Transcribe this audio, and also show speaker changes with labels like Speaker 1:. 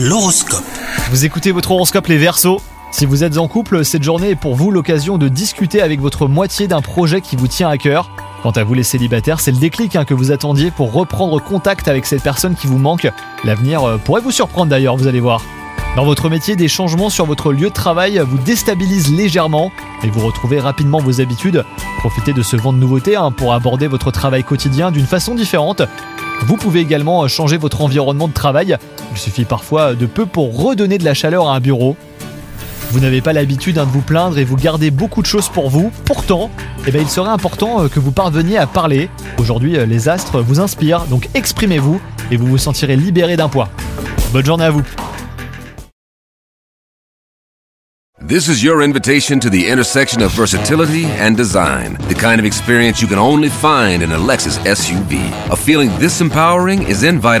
Speaker 1: L'horoscope.
Speaker 2: Vous écoutez votre horoscope les Verseaux Si vous êtes en couple, cette journée est pour vous l'occasion de discuter avec votre moitié d'un projet qui vous tient à cœur. Quant à vous les célibataires, c'est le déclic hein, que vous attendiez pour reprendre contact avec cette personne qui vous manque. L'avenir euh, pourrait vous surprendre d'ailleurs, vous allez voir. Dans votre métier, des changements sur votre lieu de travail vous déstabilisent légèrement et vous retrouvez rapidement vos habitudes. Profitez de ce vent de nouveauté hein, pour aborder votre travail quotidien d'une façon différente. Vous pouvez également euh, changer votre environnement de travail. Il suffit parfois de peu pour redonner de la chaleur à un bureau. Vous n'avez pas l'habitude hein, de vous plaindre et vous gardez beaucoup de choses pour vous. Pourtant, eh ben, il serait important euh, que vous parveniez à parler. Aujourd'hui, euh, les astres vous inspirent, donc exprimez-vous et vous vous sentirez libéré d'un poids. Bonne journée à vous.
Speaker 3: This is invitation to the intersection of versatility design. The kind of experience you can only find in a SUV. A feeling this empowering is invite.